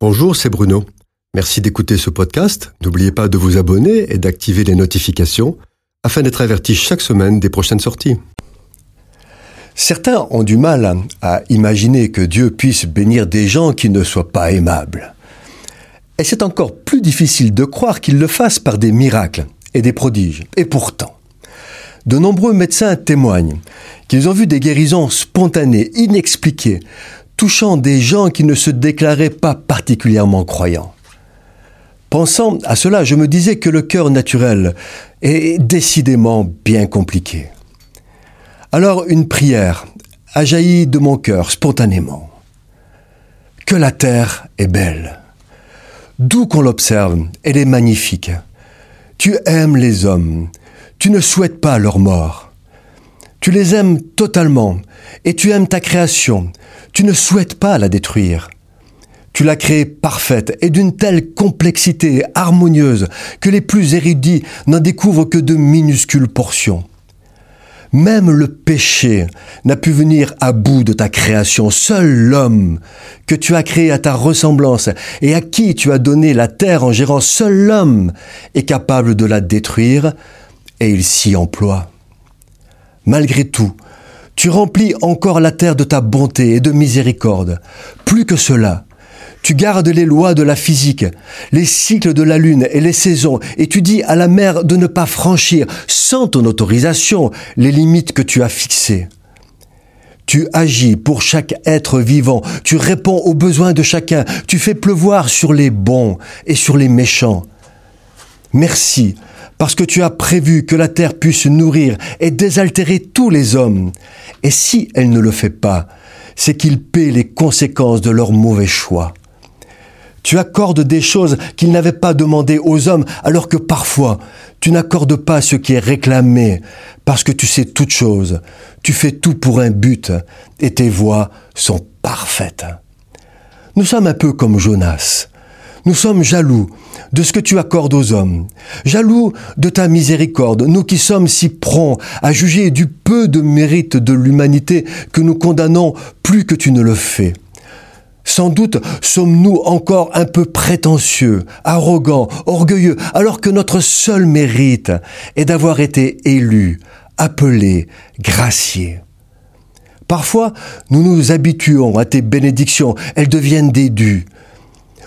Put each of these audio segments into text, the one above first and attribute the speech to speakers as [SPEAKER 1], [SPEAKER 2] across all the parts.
[SPEAKER 1] Bonjour, c'est Bruno. Merci d'écouter ce podcast. N'oubliez pas de vous abonner et d'activer les notifications afin d'être averti chaque semaine des prochaines sorties. Certains ont du mal à imaginer que Dieu puisse bénir des gens qui ne soient pas aimables. Et c'est encore plus difficile de croire qu'il le fasse par des miracles et des prodiges. Et pourtant, de nombreux médecins témoignent qu'ils ont vu des guérisons spontanées, inexpliquées, touchant des gens qui ne se déclaraient pas particulièrement croyants. Pensant à cela, je me disais que le cœur naturel est décidément bien compliqué. Alors une prière a jailli de mon cœur spontanément. Que la terre est belle. D'où qu'on l'observe, elle est magnifique. Tu aimes les hommes, tu ne souhaites pas leur mort. Tu les aimes totalement et tu aimes ta création. Tu ne souhaites pas la détruire. Tu l'as créée parfaite et d'une telle complexité harmonieuse que les plus érudits n'en découvrent que de minuscules portions. Même le péché n'a pu venir à bout de ta création. Seul l'homme que tu as créé à ta ressemblance et à qui tu as donné la terre en gérant, seul l'homme est capable de la détruire et il s'y emploie. Malgré tout, tu remplis encore la terre de ta bonté et de miséricorde. Plus que cela, tu gardes les lois de la physique, les cycles de la lune et les saisons, et tu dis à la mer de ne pas franchir, sans ton autorisation, les limites que tu as fixées. Tu agis pour chaque être vivant, tu réponds aux besoins de chacun, tu fais pleuvoir sur les bons et sur les méchants. Merci parce que tu as prévu que la terre puisse nourrir et désaltérer tous les hommes. Et si elle ne le fait pas, c'est qu'ils paient les conséquences de leurs mauvais choix. Tu accordes des choses qu'ils n'avaient pas demandées aux hommes, alors que parfois tu n'accordes pas ce qui est réclamé, parce que tu sais toutes choses, tu fais tout pour un but, et tes voies sont parfaites. Nous sommes un peu comme Jonas. Nous sommes jaloux de ce que tu accordes aux hommes, jaloux de ta miséricorde, nous qui sommes si prompts à juger du peu de mérite de l'humanité que nous condamnons plus que tu ne le fais. Sans doute sommes-nous encore un peu prétentieux, arrogants, orgueilleux, alors que notre seul mérite est d'avoir été élus, appelés, graciés. Parfois, nous nous habituons à tes bénédictions, elles deviennent des dus.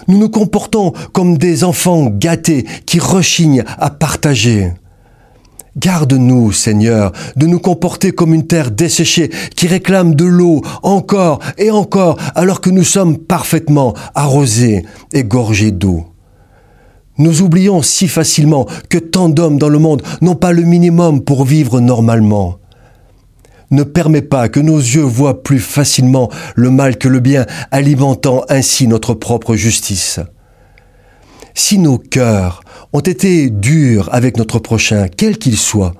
[SPEAKER 1] Nous nous comportons comme des enfants gâtés qui rechignent à partager. Garde-nous, Seigneur, de nous comporter comme une terre desséchée qui réclame de l'eau encore et encore alors que nous sommes parfaitement arrosés et gorgés d'eau. Nous oublions si facilement que tant d'hommes dans le monde n'ont pas le minimum pour vivre normalement ne permet pas que nos yeux voient plus facilement le mal que le bien, alimentant ainsi notre propre justice. Si nos cœurs ont été durs avec notre prochain, quel qu'il soit,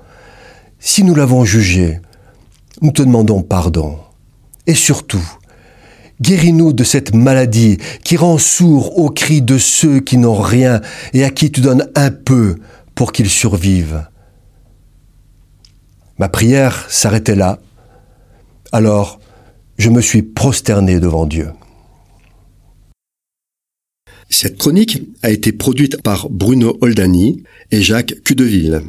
[SPEAKER 1] si nous l'avons jugé, nous te demandons pardon. Et surtout, guéris-nous de cette maladie qui rend sourd aux cris de ceux qui n'ont rien et à qui tu donnes un peu pour qu'ils survivent. Ma prière s'arrêtait là. Alors, je me suis prosterné devant Dieu. Cette chronique a été produite par Bruno Oldani et Jacques Cudeville.